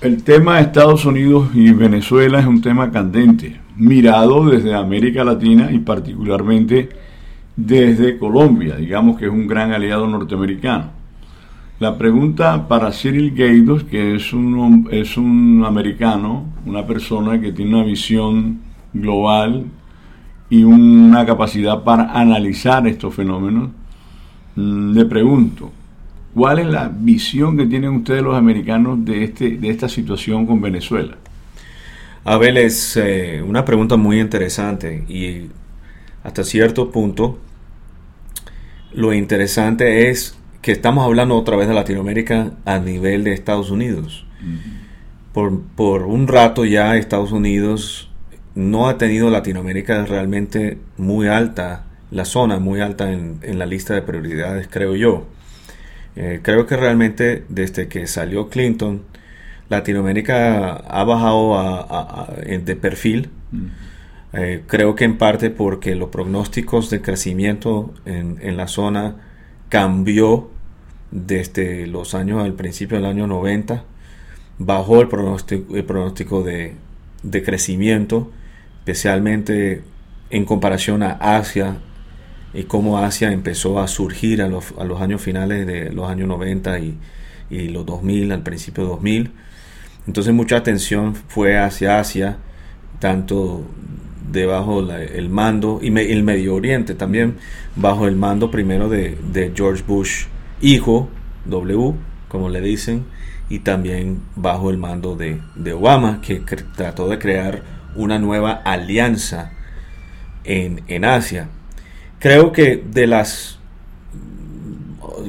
el tema de Estados Unidos y Venezuela es un tema candente, mirado desde América Latina y particularmente desde Colombia, digamos que es un gran aliado norteamericano. La pregunta para Cyril Gaydos, que es un, es un americano, una persona que tiene una visión global y una capacidad para analizar estos fenómenos, mm, le pregunto, ¿cuál es la visión que tienen ustedes los americanos de, este, de esta situación con Venezuela? Abel, es eh, una pregunta muy interesante y hasta cierto punto lo interesante es que estamos hablando otra vez de Latinoamérica a nivel de Estados Unidos. por, por, un rato ya Estados Unidos no ha tenido Latinoamérica realmente muy alta, la zona muy alta en, en la lista de prioridades, creo yo. Eh, creo que realmente desde que salió Clinton, Latinoamérica ha bajado de perfil. Eh, creo que en parte porque los pronósticos de crecimiento en, la zona cambió desde los años, al principio del año 90, bajó el pronóstico, el pronóstico de, crecimiento, especialmente en comparación a Asia y cómo Asia empezó a surgir a los, años finales de los años 90 y, los 2000, al principio de 2000. Entonces mucha atención fue hacia Asia, tanto debajo el mando, y el Medio Oriente también, bajo el mando primero de, George Bush, hijo, W, como le dicen, y también bajo el mando de, Obama, que trató de crear una nueva alianza en, en Asia. Creo que de las,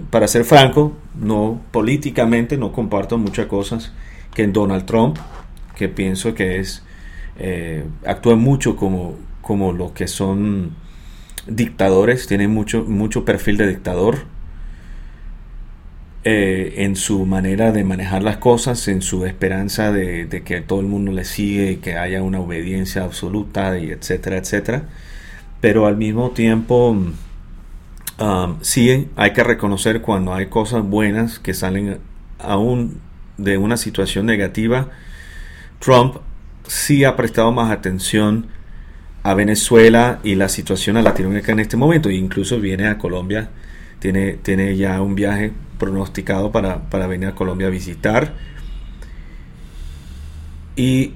para ser franco, no políticamente no comparto muchas cosas que en Donald Trump, que pienso que es eh, actúan mucho como, como lo que son dictadores, tienen mucho, mucho perfil de dictador eh, en su manera de manejar las cosas, en su esperanza de, que todo el mundo le sigue y que haya una obediencia absoluta, y etcétera, etcétera. Pero al mismo tiempo, um, sí hay que reconocer cuando hay cosas buenas que salen aún de una situación negativa. Trump sí ha prestado más atención a Venezuela y la situación a Latinoamérica en este momento. E incluso viene a Colombia, tiene, tiene ya un viaje pronosticado para, venir a Colombia a visitar. Y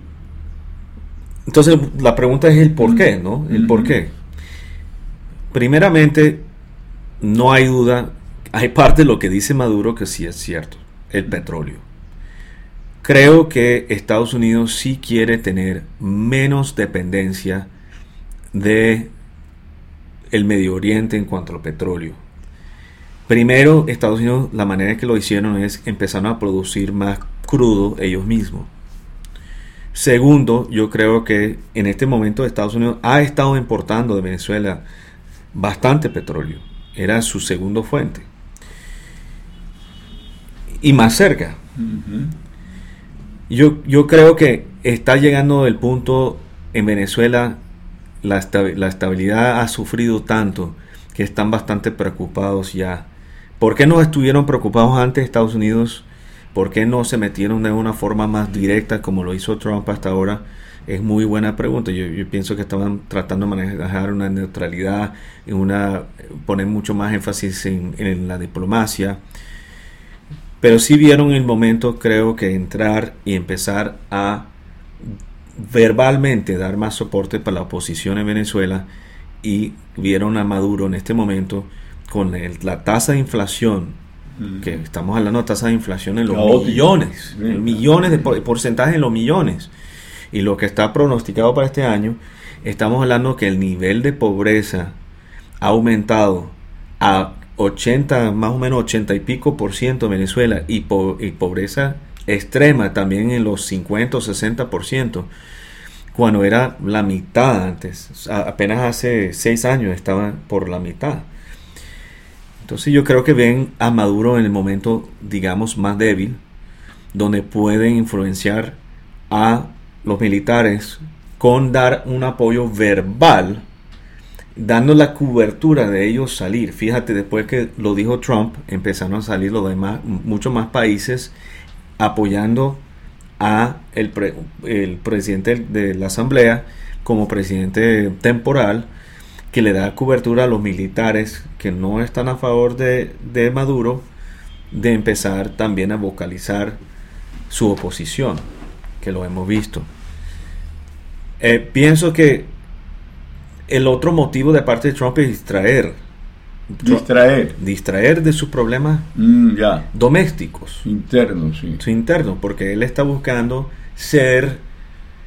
entonces la pregunta es el por qué, ¿no? El por qué. Primeramente, no hay duda, hay parte de lo que dice Maduro que sí es cierto, el petróleo. Creo que Estados Unidos sí quiere tener menos dependencia de el Medio Oriente en cuanto al petróleo. Primero, Estados Unidos, la manera en que lo hicieron es empezaron a producir más crudo ellos mismos. Segundo, yo creo que en este momento Estados Unidos ha estado importando de Venezuela bastante petróleo. Era su segundo fuente. Y más cerca. Yo, yo creo que está llegando el punto en Venezuela, la, estabilidad ha sufrido tanto que están bastante preocupados ya. ¿Por qué no estuvieron preocupados antes Estados Unidos? ¿Por qué no se metieron de una forma más directa como lo hizo Trump hasta ahora? Es muy buena pregunta. Yo, pienso que estaban tratando de manejar una neutralidad, una, poner mucho más énfasis en, en la diplomacia. Pero sí vieron el momento, creo que entrar y empezar a verbalmente dar más soporte para la oposición en Venezuela y vieron a Maduro en este momento con la tasa de inflación, mm. que estamos hablando de tasa de inflación en los millones, millones de porcentaje en los millones. Y lo que está pronosticado para este año, estamos hablando que el nivel de pobreza ha aumentado a 80, más o menos 80 y pico por ciento Venezuela y, pobreza extrema también en los 50 o 60 por ciento, cuando era la mitad antes, apenas hace 6 años estaba por la mitad. Entonces yo creo que ven a Maduro en el momento, digamos, más débil, donde pueden influenciar a los militares con dar un apoyo verbal dando la cobertura de ellos salir. Fíjate, después que lo dijo Trump, empezaron a salir los demás, muchos más países apoyando a el, el presidente de la Asamblea como presidente temporal que le da cobertura a los militares que no están a favor de, de Maduro de empezar también a vocalizar su oposición, que lo hemos visto. Eh, pienso que el otro motivo de parte de Trump es distraer. Distraer. Distraer de sus problemas Mm, domésticos. Interno, sí. su interno, porque él está buscando ser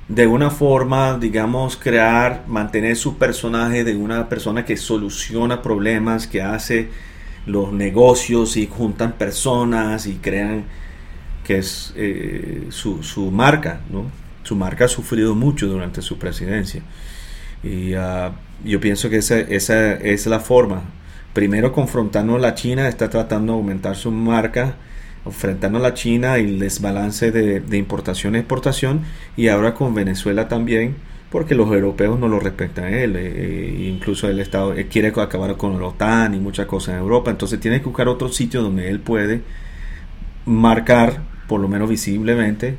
de una forma, digamos, crear, mantener su personaje de una persona que soluciona problemas, que hace los negocios y juntan personas y crean que es eh, su, su marca, ¿no? Su marca ha sufrido mucho durante su presidencia. Y ah, yo pienso que esa, esa es la forma. Primero confrontando a la China, está tratando de aumentar su marca, enfrentando a la China y el desbalance de, de importación y exportación, y ahora con Venezuela también, porque los europeos no lo respetan a él, eh, incluso el Estado quiere acabar con la OTAN y muchas cosas en Europa, entonces tiene que buscar otro sitio donde él puede marcar, por lo menos visiblemente,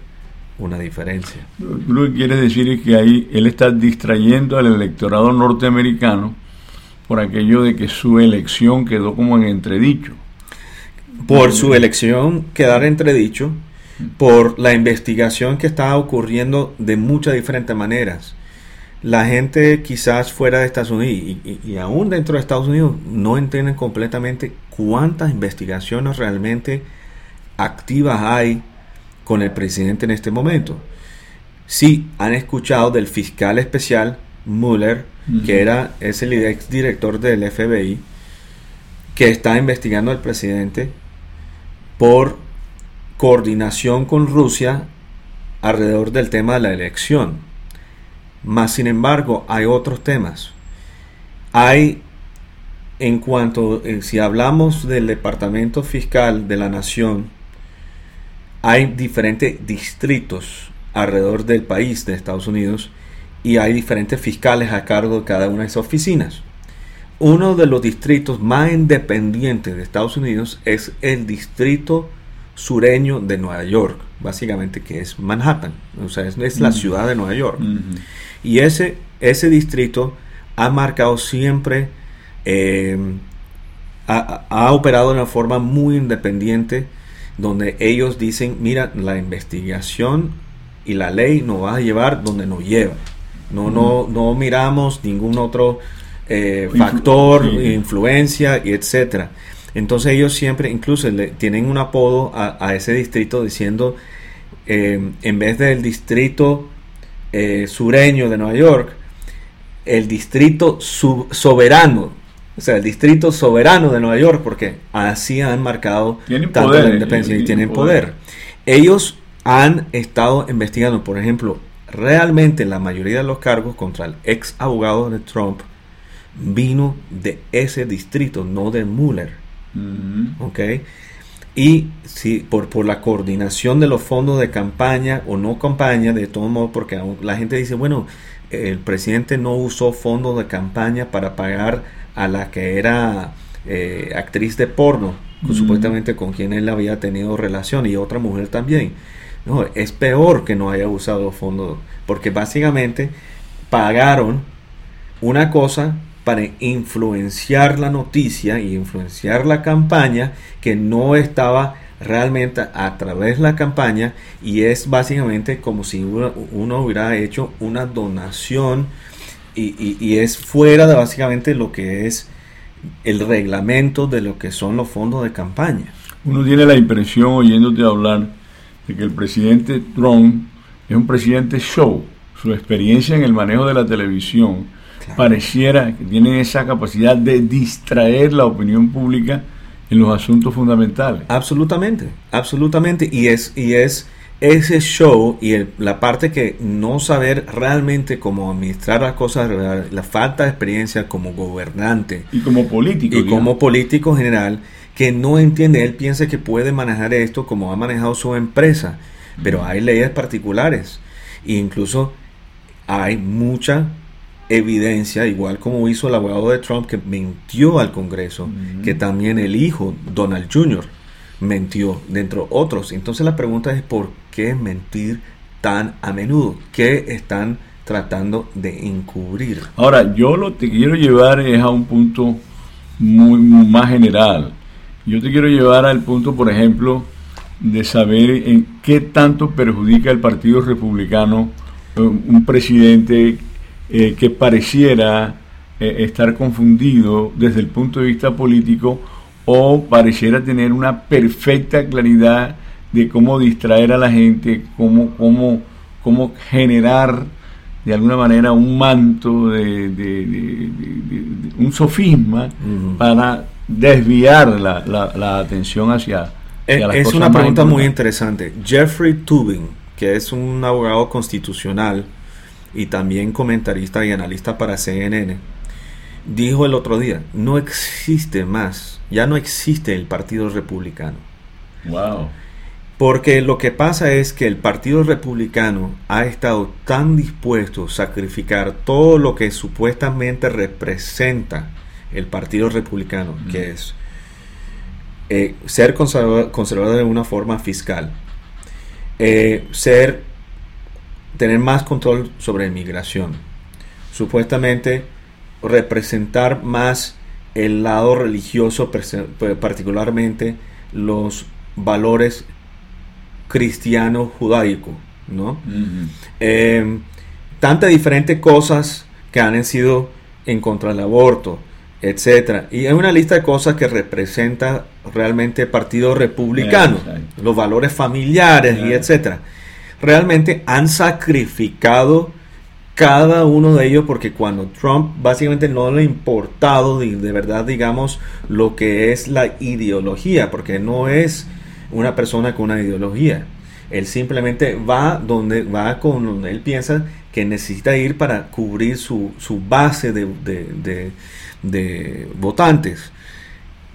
una diferencia. Lo que quieres decir es que ahí él está distrayendo al electorado norteamericano por aquello de que su elección quedó como en entredicho. Por su elección quedar entredicho, por la investigación que está ocurriendo de muchas diferentes maneras. La gente quizás fuera de Estados Unidos y, y- y aún dentro de Estados Unidos no entienden completamente cuántas investigaciones realmente activas hay con el presidente en este momento. Sí, han escuchado del fiscal especial Mueller, que era es el ex director del FBI, que está investigando al presidente por coordinación con Rusia alrededor del tema de la elección. Más sin embargo, hay otros temas. Hay, en cuanto, eh, si hablamos del Departamento Fiscal de la Nación, hay diferentes distritos alrededor del país de Estados Unidos y hay diferentes fiscales a cargo de cada una de esas oficinas. Uno de los distritos más independientes de Estados Unidos es el distrito sureño de Nueva York, básicamente que es Manhattan, o sea, es, es la Mm. ciudad de Nueva York. Ujú. Y ese, ese distrito ha marcado siempre, eh, ha, ha operado de una forma muy independiente, donde ellos dicen, mira, la investigación y la ley nos va a llevar donde nos lleva. No, no, no miramos ningún otro eh, Influ- factor, influencia y etcétera. Entonces ellos siempre, incluso le, tienen un apodo a, a ese distrito diciendo, eh, en vez del distrito eh, sureño de Nueva York, el distrito soberano, o sea, el distrito soberano de Nueva York, porque así han marcado Tienen tanto poder, la independencia y tienen poder. Ellos han estado investigando, por ejemplo, realmente la mayoría de los cargos contra el ex abogado de Trump vino de ese distrito, no de Mueller. ¿ok? Y si por, por la coordinación de los fondos de campaña o no campaña, de todo modo, porque la gente dice, bueno, el presidente no usó fondos de campaña para pagar a la que era eh, actriz de porno, Mm. supuestamente con quien él había tenido relación, y otra mujer también. No, es peor que no haya usado fondos, porque básicamente pagaron una cosa para influenciar la noticia y influenciar la campaña que no estaba realmente a través de la campaña y es básicamente como si uno, uno hubiera hecho una donación y, y- y es fuera de básicamente lo que es el reglamento de lo que son los fondos de campaña. Uno tiene la impresión, oyéndote hablar, de que el presidente Trump es un presidente show. Su experiencia en el manejo de la televisión Claro. pareciera que tiene esa capacidad de distraer la opinión pública en los asuntos fundamentales. Absolutamente, absolutamente. Y es, y es ese show y el- la parte que no saber realmente cómo administrar las cosas, la, la falta de experiencia como gobernante Y como político. y digamos. como político general, que no entiende, él piensa que puede manejar esto como ha manejado su empresa, pero hay leyes particulares e incluso hay mucha evidencia, igual como hizo el abogado de Trump que mintió al Congreso, que también el hijo, Donald Jr., mentió, dentro otros. Entonces la pregunta es ¿por qué mentir tan a menudo? ¿Qué están tratando de encubrir? Ahora, yo lo que quiero llevar es a un punto muy, más general. Yo te quiero llevar al punto, por ejemplo, de saber en qué tanto perjudica el Partido Republicano eh, un presidente eh, que pareciera eh, estar confundido desde el punto de vista político o pareciera tener una perfecta claridad de cómo distraer a la gente, cómo, cómo, cómo generar de alguna manera un manto de, un sofisma para desviar la, la, atención hacia, es, una pregunta muy interesante. Jeffrey Tubin, que es un abogado constitucional y también comentarista y analista para CNN, dijo el otro día, no existe más, ya no existe el Partido Republicano. Wow. Porque lo que pasa es que el Partido Republicano ha estado tan dispuesto a sacrificar todo lo que supuestamente representa el Partido Republicano, que es eh, ser conservador, de una forma fiscal, eh, ser, tener más control sobre inmigración, supuestamente representar más el lado religioso, particularmente los valores cristiano judaico, ¿no? Eh, tantas diferentes cosas que han sido en contra del aborto, etcétera. Y hay una lista de cosas que representa realmente el Partido Republicano, los valores familiares y etcétera. Realmente han sacrificado cada uno de ellos porque cuando Trump básicamente no le ha importado de, de verdad, digamos, lo que es la ideología, porque no es una persona con una ideología. Él simplemente va donde va con donde él piensa que necesita ir para cubrir su, base de, votantes.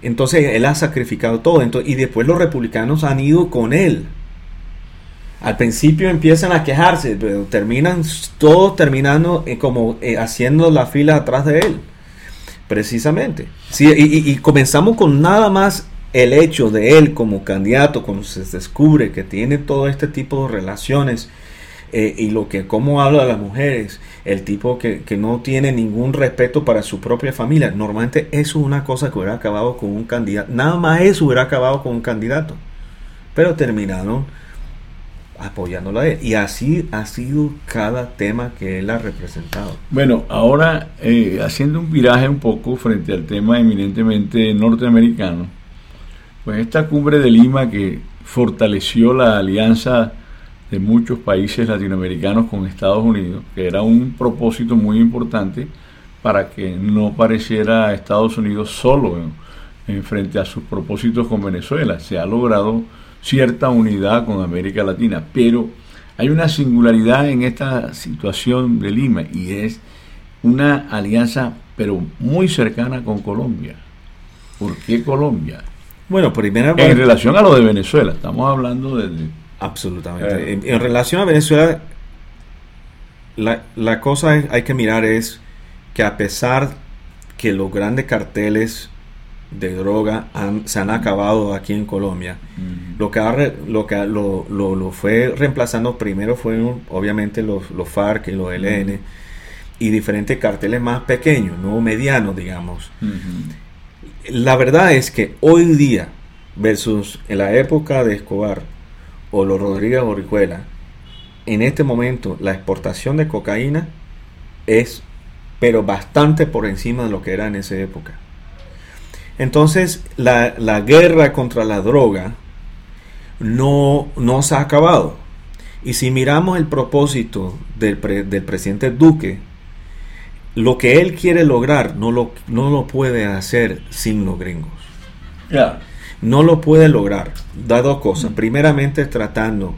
Entonces él ha sacrificado todo. y después los republicanos han ido con él. Al principio empiezan a quejarse, pero terminan todos terminando eh, como eh, haciendo la fila atrás de él. Precisamente. Sí, y, comenzamos con nada más el hecho de él como candidato, cuando se descubre que tiene todo este tipo de relaciones eh, y lo que cómo habla de las mujeres, el tipo que, no tiene ningún respeto para su propia familia, normalmente eso es una cosa que hubiera acabado con un candidato, nada más eso hubiera acabado con un candidato, pero terminaron apoyándolo a él. Y así ha sido cada tema que él ha representado. Bueno, ahora eh, haciendo un viraje un poco frente al tema eminentemente norteamericano, pues esta cumbre de Lima que fortaleció la alianza de muchos países latinoamericanos con Estados Unidos, que era un propósito muy importante para que no pareciera Estados Unidos solo en, frente a sus propósitos con Venezuela. Se ha logrado cierta unidad con América Latina, pero hay una singularidad en esta situación de Lima y es una alianza pero muy cercana con Colombia. ¿Por qué Colombia? Bueno, primero... En relación a lo de Venezuela, estamos hablando de... Absolutamente. En, relación a Venezuela, la, la cosa hay que mirar es que a pesar que los grandes carteles de droga se han acabado aquí en Colombia. Lo que, lo, que lo, lo, fue reemplazando primero fueron obviamente los, los FARC y los ELN y diferentes carteles más pequeños, no medianos, digamos. La verdad es que hoy día, versus en la época de Escobar o los Rodríguez Orihuela, en este momento la exportación de cocaína es, pero bastante por encima de lo que era en esa época. Entonces, la, guerra contra la droga no, no se ha acabado. Y si miramos el propósito del, del presidente Duque, lo que él quiere lograr no lo, no lo puede hacer sin los gringos. No lo puede lograr. Da dos cosas. Mm. Primeramente tratando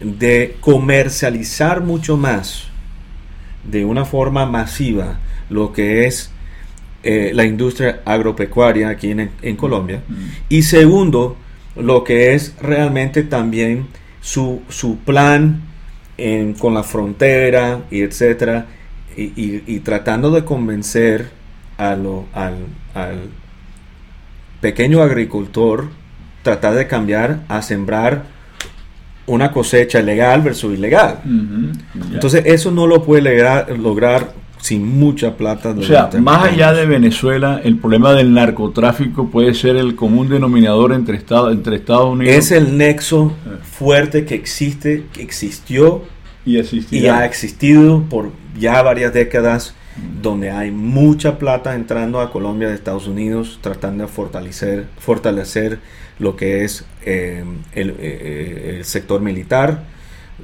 de comercializar mucho más de una forma masiva lo que es eh, la industria agropecuaria aquí en, Colombia. Mm. Y segundo, lo que es realmente también su, su plan con la frontera y etcétera y, tratando de convencer a lo, al, pequeño agricultor tratar de cambiar a sembrar una cosecha legal versus ilegal. Entonces eso no lo puede lograr, sin mucha plata. O sea, más allá de Venezuela, el problema del narcotráfico puede ser el común denominador entre, Estados entre Estados Unidos. Es el nexo eh. fuerte que existe, que existió y, y ha existido por ya varias décadas donde hay mucha plata entrando a Colombia de Estados Unidos tratando de fortalecer, fortalecer lo que es eh, eh, el, sector militar,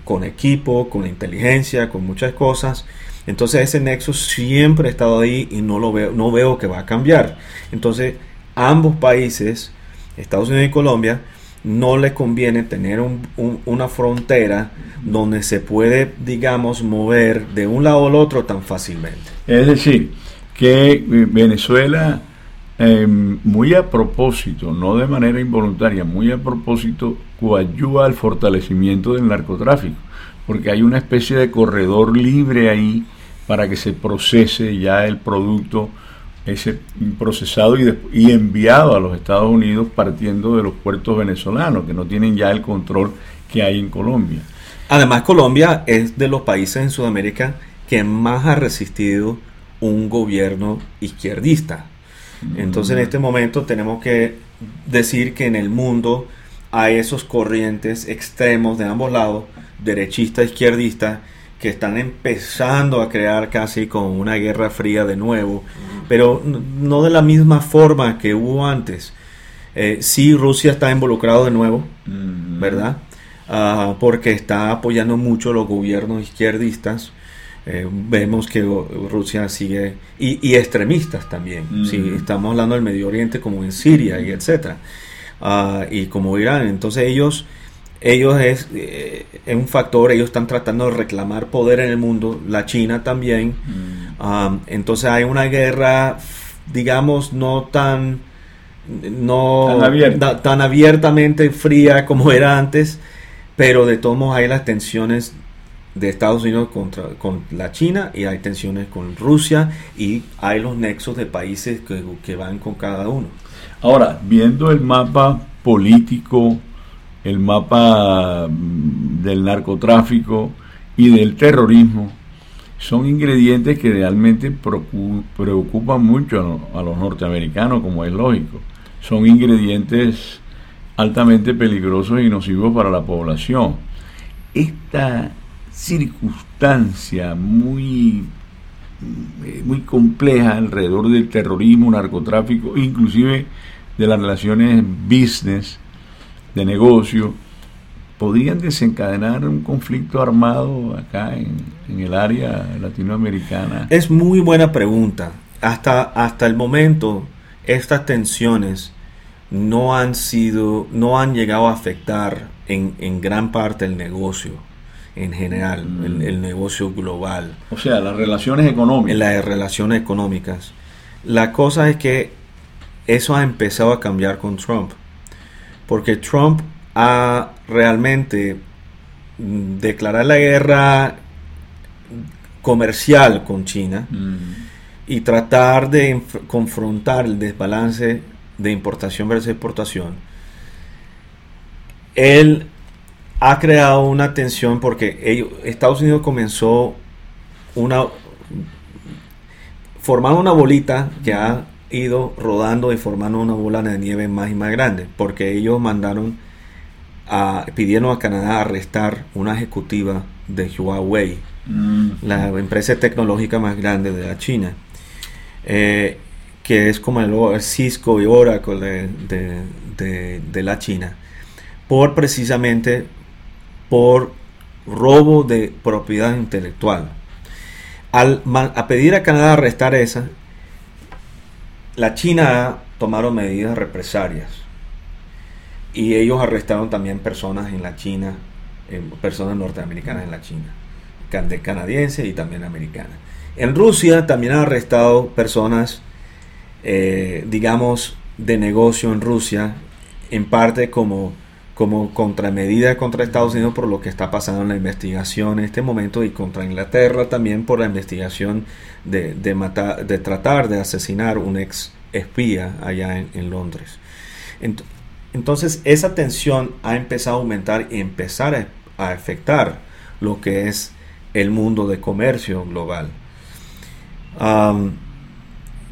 con equipo, con inteligencia, con muchas cosas. Entonces ese nexo siempre ha estado ahí y no lo veo, no veo que va a cambiar. Entonces ambos países, Estados Unidos y Colombia, no le conviene tener una frontera donde se puede, digamos, mover de un lado al otro tan fácilmente. Es decir, que Venezuela, em, muy a propósito, no de manera involuntaria, muy a propósito, coayuda al fortalecimiento del narcotráfico, porque hay una especie de corredor libre ahí para que se procese ya el producto ese procesado y, enviado a los Estados Unidos partiendo de los puertos venezolanos, que no tienen ya el control que hay en Colombia. Además, Colombia es de los países en Sudamérica que más ha resistido un gobierno izquierdista. Entonces, en este momento tenemos que decir que en el mundo hay esos corrientes extremos de ambos lados, derechista, izquierdista, que están empezando a crear casi como una guerra fría de nuevo pero no de la misma forma que hubo antes. Eh, sí, Rusia está involucrado de nuevo, ¿verdad? Ah, porque está apoyando mucho los gobiernos izquierdistas. Eh, vemos que Rusia sigue y, extremistas también. Si estamos hablando del Medio Oriente como en Siria y etcétera, ah, y como Irán. Entonces ellos, ellos es, eh, es, un factor. Ellos están tratando de reclamar poder en el mundo. La China también entonces hay una guerra, digamos, no tan, no tan, abiertamente fría como era antes, pero de todos modos hay las tensiones de Estados Unidos contra con la China y hay tensiones con Rusia y hay los nexos de países que, que van con cada uno. Ahora, viendo el mapa político, el mapa mm, del narcotráfico y del terrorismo, son ingredientes que realmente preocupan mucho a los norteamericanos, como es lógico. Son ingredientes altamente peligrosos y nocivos para la población. Esta circunstancia muy, eh, muy compleja alrededor del terrorismo, narcotráfico, inclusive de las relaciones business, de negocio, podrían desencadenar un conflicto armado acá en, el área latinoamericana? Es muy buena pregunta. Hasta, hasta el momento, estas tensiones no han sido, no han llegado a afectar en, gran parte el negocio en general, mm. el, negocio global. O sea, las relaciones económicas. Las relaciones económicas. La cosa es que eso ha empezado a cambiar con Trump. Porque Trump a realmente declarar la guerra comercial con China mm. y tratar de confrontar el desbalance de importación versus exportación, él ha creado una tensión porque Estados Unidos comenzó una formando una bolita que ha ido rodando y formando una bola de nieve más y más grande porque ellos mandaron pidieron a Canadá arrestar una ejecutiva de Huawei, mm. la empresa tecnológica más grande de la China, eh, que es como el Cisco y Oracle de, la China, por precisamente por robo de propiedad intelectual. Al a pedir a Canadá arrestar esa, la China tomaron medidas represalias y ellos arrestaron también personas en la China, personas norteamericanas en la China, canadienses y también americanas. En Rusia también han arrestado personas, eh, digamos, de negocio en Rusia, en parte como, como contramedida contra Estados Unidos por lo que está pasando en la investigación en este momento y contra Inglaterra también por la investigación de, de, matar, de tratar de asesinar un ex espía allá en, Londres. Entonces, esa tensión ha empezado a aumentar y empezar a, afectar lo que es el mundo de comercio global.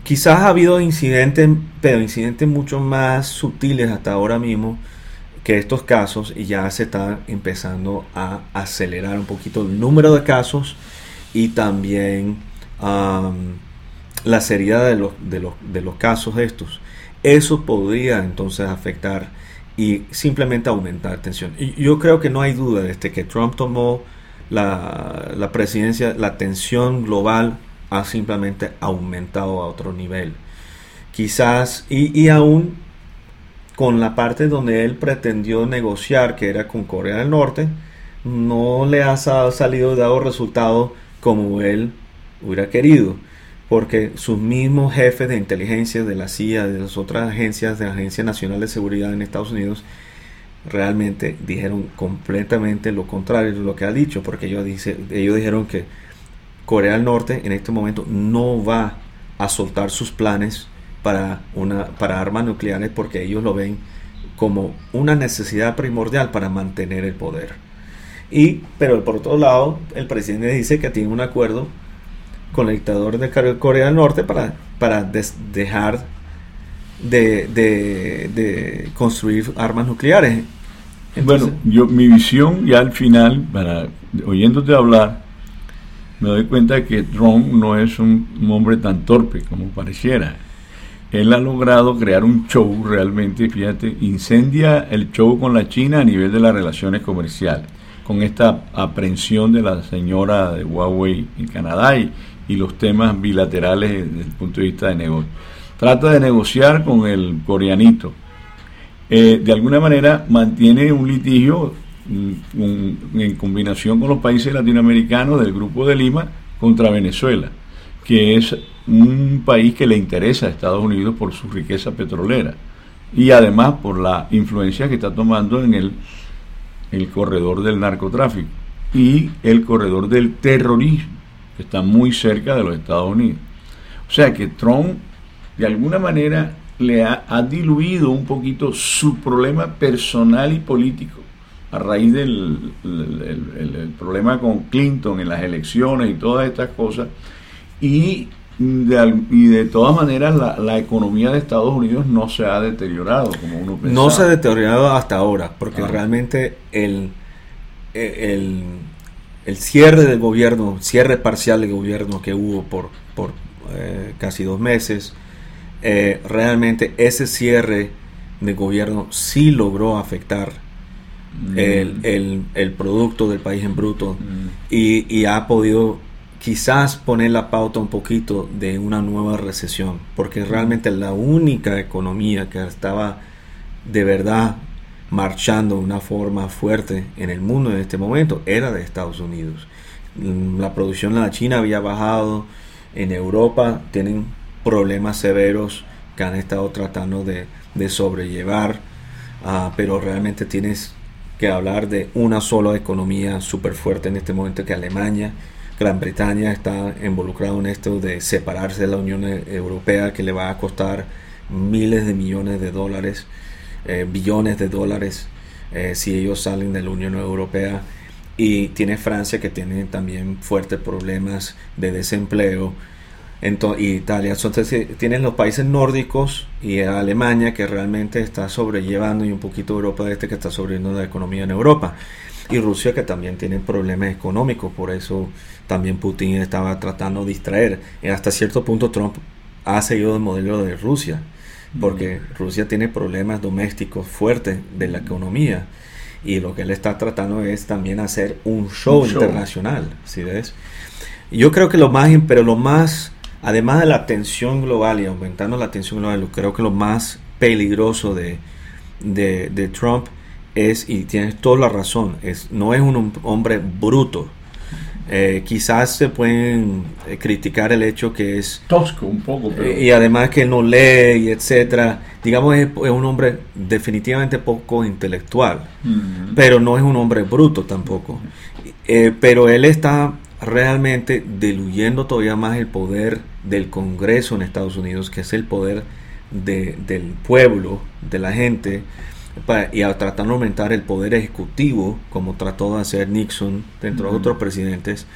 quizás ha habido incidentes, pero incidentes mucho más sutiles hasta ahora mismo que estos casos y ya se está empezando a acelerar un poquito el número de casos y también la seriedad de los, de, los, de los casos estos. Eso podría entonces afectar y simplemente aumentar tensión. Y yo creo que no hay duda desde que Trump tomó la, la presidencia, la tensión global ha simplemente aumentado a otro nivel. Quizás, y, y aún con la parte donde él pretendió negociar, que era con Corea del Norte, no le ha salido dado resultado como él hubiera querido porque sus mismos jefes de inteligencia de la CIA, de las otras agencias, de la Agencia Nacional de Seguridad en Estados Unidos, realmente dijeron completamente lo contrario de lo que ha dicho, porque ellos, dijeron que Corea del Norte en este momento no va a soltar sus planes para, una, para armas nucleares porque ellos lo ven como una necesidad primordial para mantener el poder. Y, pero por otro lado, el presidente dice que tiene un acuerdo con el dictador de Corea del Norte para, para dejar de, construir armas nucleares. bueno, yo mi visión ya al final, para oyéndote hablar, me doy cuenta que Trump no es un, hombre tan torpe como pareciera. Él ha logrado crear un show realmente, fíjate, incendia el show con la China a nivel de las relaciones comerciales, con esta aprehensión de la señora de Huawei en Canadá y, y los temas bilaterales desde el punto de vista de negocio. Trata de negociar con el coreanito. Eh, de alguna manera mantiene un litigio mm, en combinación con los países latinoamericanos del Grupo de Lima contra Venezuela, que es un país que le interesa a Estados Unidos por su riqueza petrolera y además por la influencia que está tomando en el, el corredor del narcotráfico y el corredor del terrorismo está muy cerca de los Estados Unidos. O sea que Trump de alguna manera le ha, diluido un poquito su problema personal y político a raíz del el, problema con Clinton en las elecciones y todas estas cosas. Y de, y de todas maneras la, economía de Estados Unidos no se ha deteriorado como uno pensaba. No se ha deteriorado hasta ahora, porque realmente el, el, el cierre del gobierno, cierre parcial del gobierno que hubo por, por eh, casi dos meses, eh, realmente ese cierre del gobierno sí logró afectar mm. el, producto del país en bruto mm. y, ha podido quizás poner la pauta un poquito de una nueva recesión, porque realmente la única economía que estaba de verdad marchando de una forma fuerte en el mundo en este momento era de Estados Unidos. Mm, la producción en la China había bajado, en Europa tienen problemas severos que han estado tratando de, sobrellevar, ah, pero realmente tienes que hablar de una sola economía súper fuerte en este momento que Alemania. Gran Bretaña está involucrado en esto de separarse de la Unión Europea que le va a costar miles de millones de dólares. Eh, billones de dólares eh, si ellos salen de la Unión Europea. Y tiene Francia que tiene también fuertes problemas de desempleo. Entonces, y Italia. Entonces eh, tienen los países nórdicos y Alemania que realmente está sobrellevando y un poquito Europa de este que está sobreviviendo la economía en Europa. Y Rusia que también tiene problemas económicos. Por eso también Putin estaba tratando de distraer. Y hasta cierto punto Trump ha seguido el modelo de Rusia porque Rusia tiene problemas domésticos fuertes de la economía y lo que él está tratando es también hacer un show, internacional, ¿sí ves? Yo creo que lo más, pero lo más, además de la tensión global y aumentando la tensión global, creo que lo más peligroso de, de Trump es, y tienes toda la razón, es, no es un hombre bruto, eh, quizás se pueden eh, criticar el hecho que es tosco un poco eh, y además que no lee y etcétera. Digamos es, un hombre definitivamente poco intelectual pero no es un hombre bruto tampoco. Pero él está realmente diluyendo todavía más el poder del Congreso en Estados Unidos que es el poder del pueblo de la gente y a tratar de aumentar el poder ejecutivo, como trató de hacer Nixon, dentro de otros presidentes.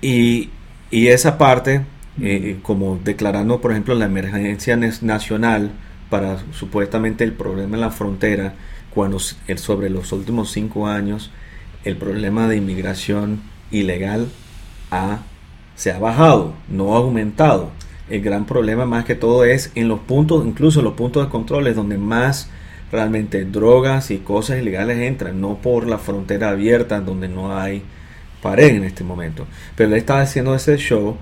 Y, y esa parte, eh, como declarando, por ejemplo, la emergencia nacional para supuestamente el problema en la frontera, cuando sobre los últimos cinco años el problema de inmigración ilegal ha, se ha bajado, no ha aumentado. El gran problema más que todo es en los puntos, incluso en los puntos de control, es donde más realmente drogas y cosas ilegales entran, no por la frontera abierta donde no hay pared en este momento. Pero él estaba haciendo ese show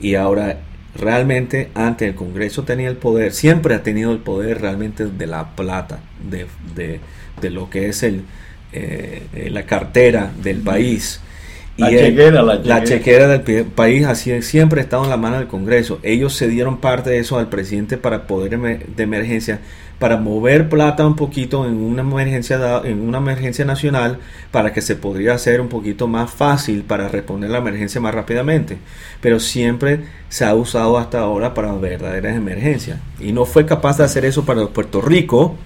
y ahora realmente antes el Congreso tenía el poder, siempre ha tenido el poder realmente de la plata, de, de, lo que es el, eh, la cartera del país. La, chequera, la, chequera. del país así siempre ha estado en la mano del Congreso. Ellos se dieron parte de eso al presidente para poder de emergencia, para mover plata un poquito en una emergencia en una emergencia nacional para que se podría hacer un poquito más fácil para responder la emergencia más rápidamente. Pero siempre se ha usado hasta ahora para verdaderas emergencias y no fue capaz de hacer eso para Puerto Rico.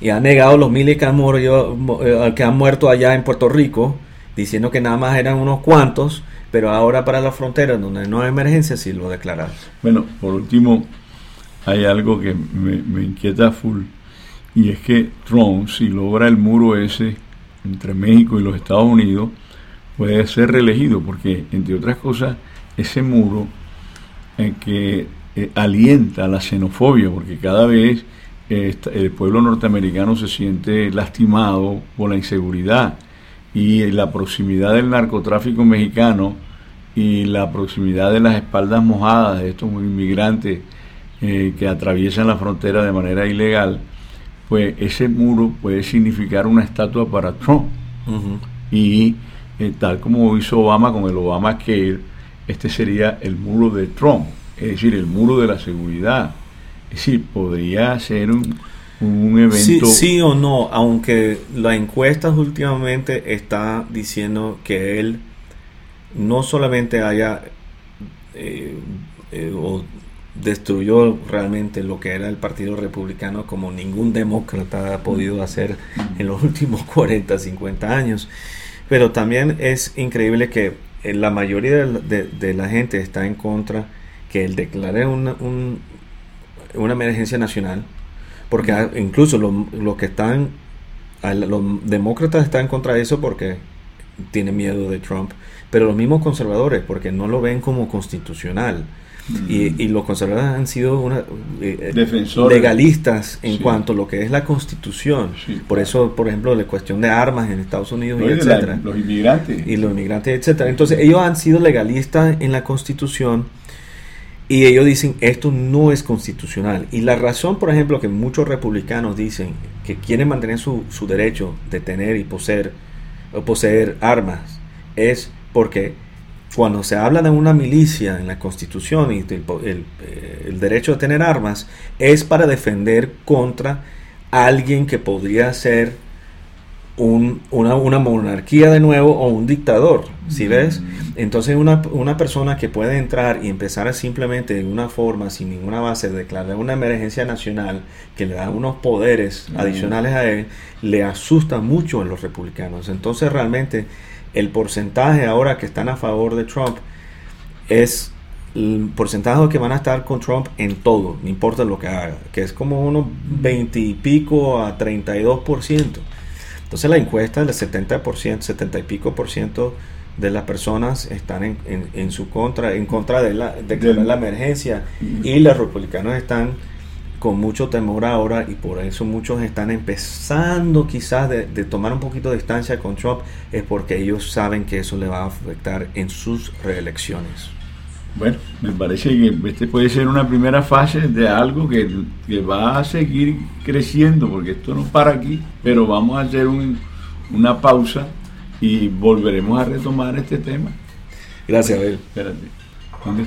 Y ha negado los miles que han, eh, que han muerto allá en Puerto Rico diciendo que nada más eran unos cuantos, pero ahora para la frontera, donde no hay emergencia, sí lo declararon. Bueno, por último, hay algo que me, inquieta full, y es que Trump, si logra el muro ese entre México y los Estados Unidos, puede ser reelegido, porque, entre otras cosas, ese muro eh, que eh, alienta la xenofobia, porque cada vez eh, el pueblo norteamericano se siente lastimado por la inseguridad y la proximidad del narcotráfico mexicano y la proximidad de las espaldas mojadas de estos inmigrantes eh, que atraviesan la frontera de manera ilegal, pues ese muro puede significar una estatua para Trump. Y eh, tal como hizo Obama con el Obama Care, este sería el muro de Trump, es decir, el muro de la seguridad. Es decir, podría ser un, un evento. Sí, o no, aunque la encuesta últimamente está diciendo que él no solamente haya eh, eh, o destruyó realmente lo que era el Partido Republicano como ningún demócrata ha podido hacer en los últimos 40, 50 años, pero también es increíble que eh, la mayoría de, la gente está en contra que él declare una, una emergencia nacional porque incluso los que están, los demócratas están contra eso porque tienen miedo de Trump, pero los mismos conservadores porque no lo ven como constitucional. Y, los conservadores han sido una, eh, legalistas en cuanto a lo que es la constitución. por eso, por ejemplo, la cuestión de armas en Estados Unidos y etcétera. los inmigrantes. Y los inmigrantes, etcétera. Entonces, ellos han sido legalistas en la constitución y ellos dicen, esto no es constitucional. Y la razón, por ejemplo, que muchos republicanos dicen que quieren mantener su, su derecho de tener y poseer, poseer armas es porque cuando se habla de una milicia en la constitución y el, eh, el derecho de tener armas, es para defender contra alguien que podría ser una, monarquía de nuevo o un dictador, si ves? Entonces una, una, persona que puede entrar y empezar a simplemente de una forma, sin ninguna base, declarar una emergencia nacional que le da unos poderes adicionales a él, le asusta mucho a los republicanos. Entonces realmente el porcentaje ahora que están a favor de Trump es el porcentaje que van a estar con Trump en todo, no importa lo que haga, que es como unos 20 y pico a 32 por ciento. Entonces la encuesta del 70%, 70 y pico por ciento de las personas están en, en, su contra, en contra de la, de la emergencia y los republicanos están con mucho temor ahora y por eso muchos están empezando quizás de, de, tomar un poquito de distancia con Trump es porque ellos saben que eso le va a afectar en sus reelecciones. Bueno, me parece que este puede ser una primera fase de algo que, va a seguir creciendo, porque esto no para aquí, pero vamos a hacer una pausa y volveremos a retomar este tema. Gracias, Abel. Espérate.